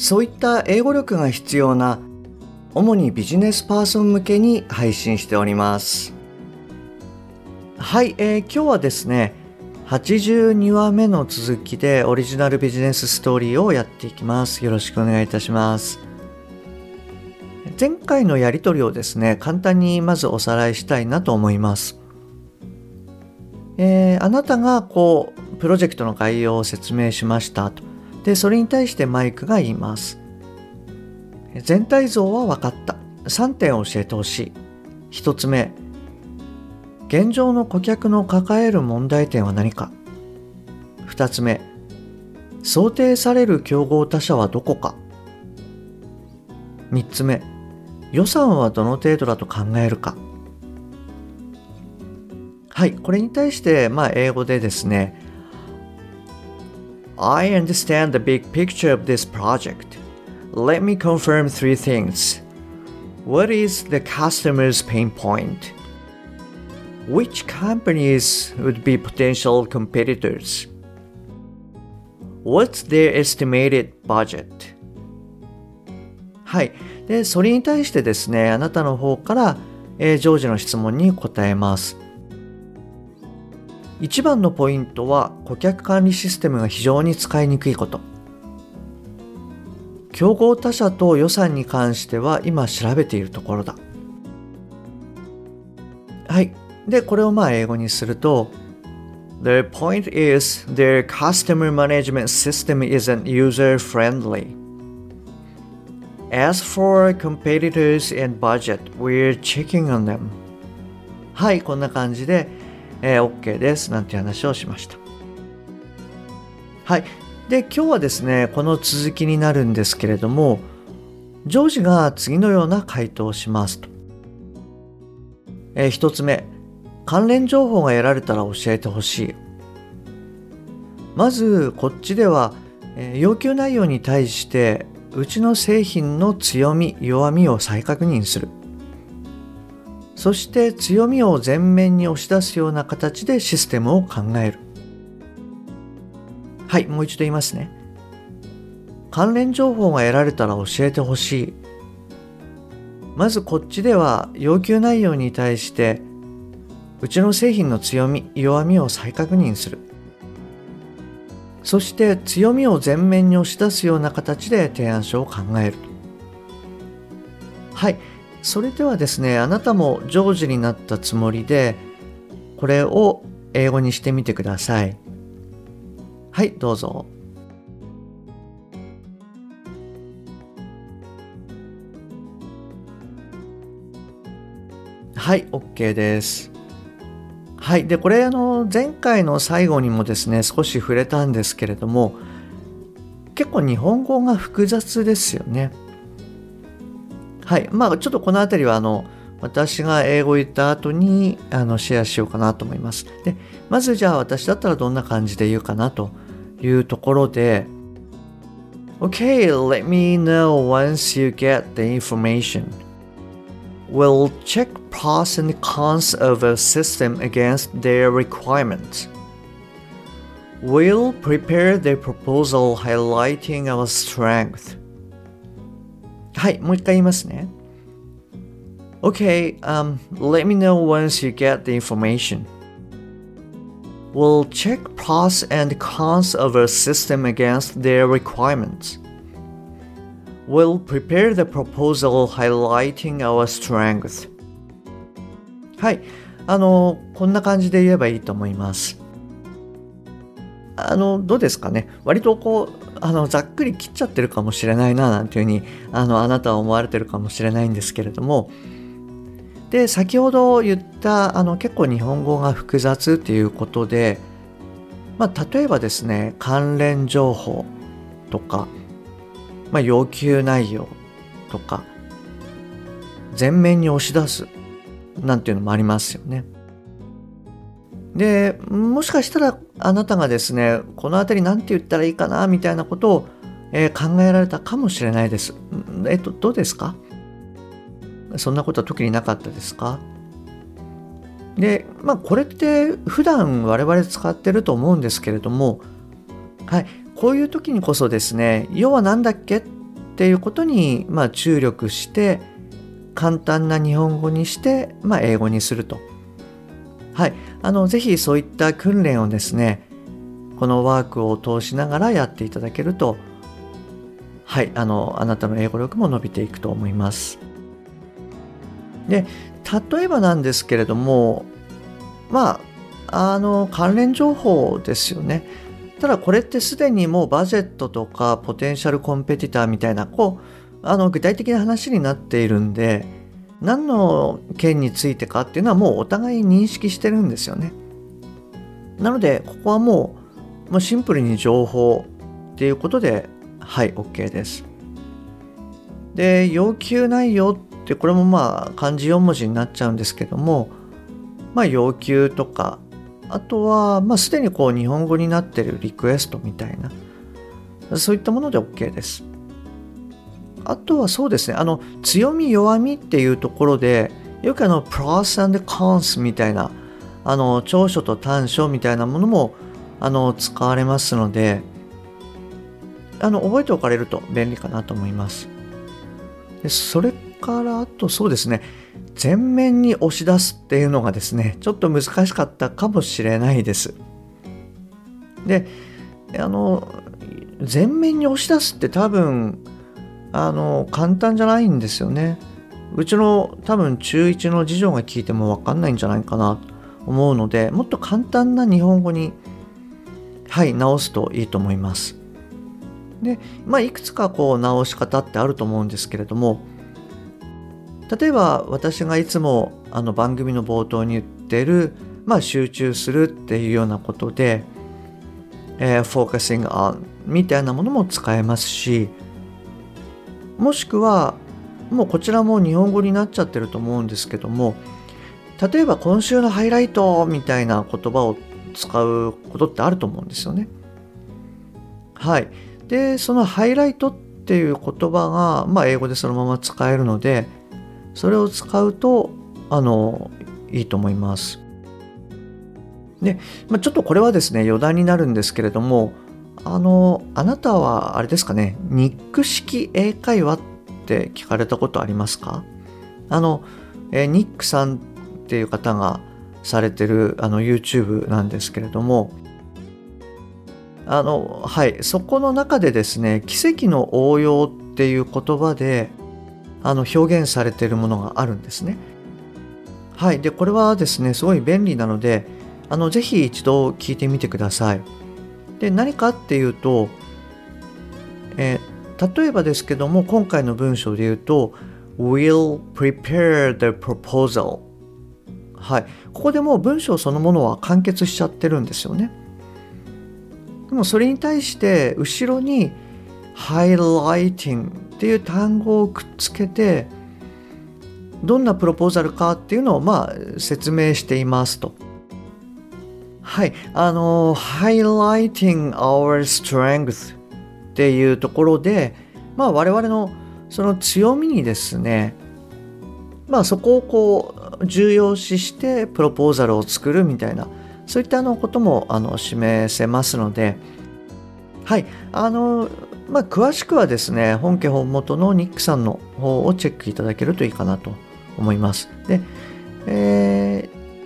そういった英語力が必要な主にビジネスパーソン向けに配信しております。はい、えー、今日はですね82話目の続きでオリジナルビジネスストーリーをやっていきます。よろしくお願いいたします。前回のやり取りをですね簡単にまずおさらいしたいなと思います。えー、あなたがこうプロジェクトの概要を説明しましたと。でそれに対してマイクが言います。全体像は分かった。3点を教えてほしい。1つ目。現状の顧客の抱える問題点は何か。2つ目。想定される競合他社はどこか。3つ目。予算はどの程度だと考えるか。はい、これに対して、まあ、英語でですね、I understand the big picture of this project. Let me confirm three things. What is the customer's pain point? Which companies would be potential competitors? What's their estimated budget? はい。で、それに対してですね、あなたの方から、えー、ジョージの質問に答えます。 一番のポイントは顧客管理システムが非常に使いにくいこと競合他社と予算に関しては今調べているところだはいでこれをまあ英語にすると The point is their customer management system isn't user friendly As for competitors and budget, we're checking on them はいこんな感じでえー、OK です。なんて話をしました。はい。で今日はですねこの続きになるんですけれどもジョージが次のような回答をしますと、えー、1つ目。関連情報が得られたら教えてほしい。まずこっちでは、えー、要求内容に対してうちの製品の強み弱みを再確認する。そして強みを前面に押し出すような形でシステムを考える。はいもう一度言いますね。関連情報が得られたら教えてほしい。まずこっちでは要求内容に対してうちの製品の強み弱みを再確認する。そして強みを前面に押し出すような形で提案書を考える。はいそれではですねあなたも常時になったつもりでこれを英語にしてみてください。はいどうぞ。はい OK です。はいでこれあの前回の最後にもですね少し触れたんですけれども結構日本語が複雑ですよね。はい。まあ、ちょっとこの辺りは、あの、私が英語を言った後にあのシェアしようかなと思います。で、まずじゃあ私だったらどんな感じで言うかなというところで、Okay, let me know once you get the information. We'll check pros and cons of a system against their requirements. We'll prepare the proposal highlighting our strength. はい、もう一回言いますね。Okay, um, let me know once you get the information. We'll check pros and cons of a system against their requirements. We'll prepare the proposal highlighting our strength. はい。あの、こんな感じで言えばいいと思います。 あの、どうですかね。割とこう、あの、ざっくり切っちゃってるかもしれないな、なんていうふうに、あの、あなたは思われてるかもしれないんですけれども、で、先ほど言った、あの、結構日本語が複雑っていうことで、まあ、例えばですね、関連情報とか、まあ、要求内容とか前面に押し出すなんていうのもありますよね。でもしかしたらあなたがですねこの辺り何て言ったらいいかなみたいなことを、えー、考えられたかもしれないです。えっとどうですか？そんなことは特になかったですか？でまあこれって普段我々使ってると思うんですけれどもはいこういう時にこそですね要は何だっけっていうことに、まあ、注力して簡単な日本語にして、まあ、英語にすると。はい、あのぜひそういった訓練をですねこのワークを通しながらやっていただけるとはいあのあなたの英語力も伸びていくと思います。で例えばなんですけれどもまああの関連情報ですよね。ただこれってすでにもうバジェットとかポテンシャルコンペティターみたいなこうあの具体的な話になっているんで何の件についてかっていうのはもうお互い認識してるんですよね。なのでここはもう、まあ、シンプルに情報っていうことではい OK です。で要求内容ってこれもまあ漢字4文字になっちゃうんですけどもまあ要求とかあとは、まあ、すでにこう日本語になってるリクエストみたいな、そういったもので OK です。あとはそうですね、あの、強み弱みっていうところで、よくあの、pros and cons みたいな、あの、長所と短所みたいなものも、あの、使われますので、あの、覚えておかれると便利かなと思います。でそれから、あとそうですね、前面に押し出すっていうのがですねちょっと難しかったかもしれないですであの前面に押し出すって多分あの簡単じゃないんですよね。うちの多分中1の次女が聞いても分かんないんじゃないかなと思うのでもっと簡単な日本語にはい直すといいと思います。でまあいくつかこう直し方ってあると思うんですけれども例えば私がいつもあの番組の冒頭に言ってる、まあ、集中するっていうようなことで、えー、focusing on みたいなものも使えますしもしくはもうこちらも日本語になっちゃってると思うんですけども例えば今週のハイライトみたいな言葉を使うことってあると思うんですよね。はい。で、そのハイライトっていう言葉が、まあ、英語でそのまま使えるので、それを使うとあのいいと思います。で、まあ、ちょっとこれはですね余談になるんですけれどもあのあなたはあれですかねニック式英会話って聞かれたことありますか？あの、えニックさんっていう方がされてるあの YouTube なんですけれどもあのはいそこの中でですね奇跡の応用っていう言葉であの表現されているものがあるんですね。はい。で、これはですね、すごい便利なので、あの、ぜひ一度聞いてみてください。で、何かっていうと、えー、例えばですけども、今回の文章で言うと、will prepare the proposal。はい。ここでもう文章そのものは完結しちゃってるんですよね。でもそれに対して後ろに highlighting っていう単語をくっつけてどんなプロポーザルかっていうのをまあ説明していますと。はい、あの highlighting our strength っていうところで、まあ我々のその強みにですね、まあそこをこう重要視してプロポーザルを作るみたいな、そういったあのこともあの示せますので、はい、あのまあ、詳しくはですね、本家本元のニックさんの方をチェックいただけるといいかなと思います。で、えー、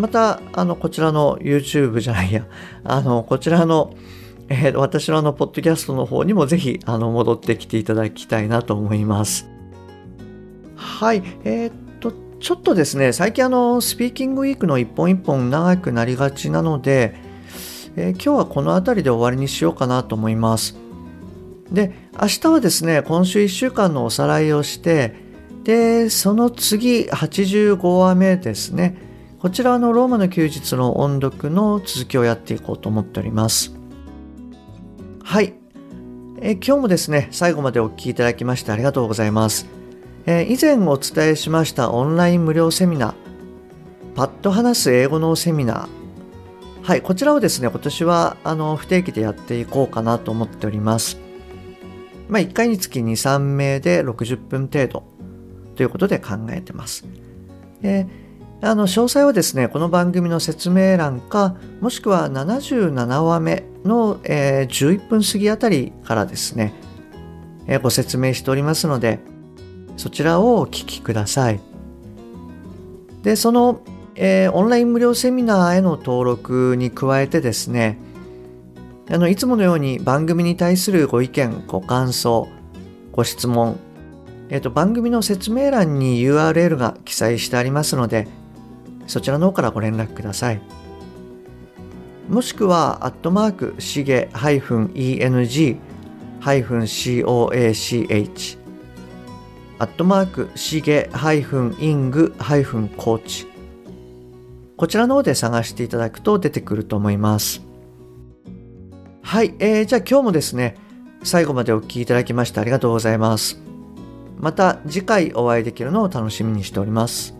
また、あの、こちらの YouTube じゃないや、あの、こちらの、えー、私のあの、ポッドキャストの方にもぜひ、あの、戻ってきていただきたいなと思います。はい、えー、っと、ちょっとですね、最近あの、スピーキングウィークの一本一本長くなりがちなので、えー、今日はこの辺りで終わりにしようかなと思います。で明日はですね今週1週間のおさらいをしてでその次85話目ですねこちらのローマの休日の音読の続きをやっていこうと思っておりますはいえ今日もですね、最後までお聴きいただきましてありがとうございます。え以前お伝えしましたオンライン無料セミナー、パッと話す英語のセミナー。はい、こちらをですね、今年はあの不定期でやっていこうかなと思っております。まあ、1回につき2、3名で60分程度ということで考えてます。えあの詳細はですね、この番組の説明欄か、もしくは77話目の、えー、11分過ぎあたりからですね、えー、ご説明しておりますので、そちらをお聞きください。で、その、えー、オンライン無料セミナーへの登録に加えてですね、あのいつものように番組に対するご意見、ご感想、ご質問、えーと番組の説明欄に URL が記載してありますので、そちらの方からご連絡ください。もしくは、アットマーク、しげ -eng-coach、アットマーク、しげ -ing-coach、こちらの方で探していただくと出てくると思います。はい、えー、じゃあ今日もですね、最後までお聴きいただきましてありがとうございます。また次回お会いできるのを楽しみにしております。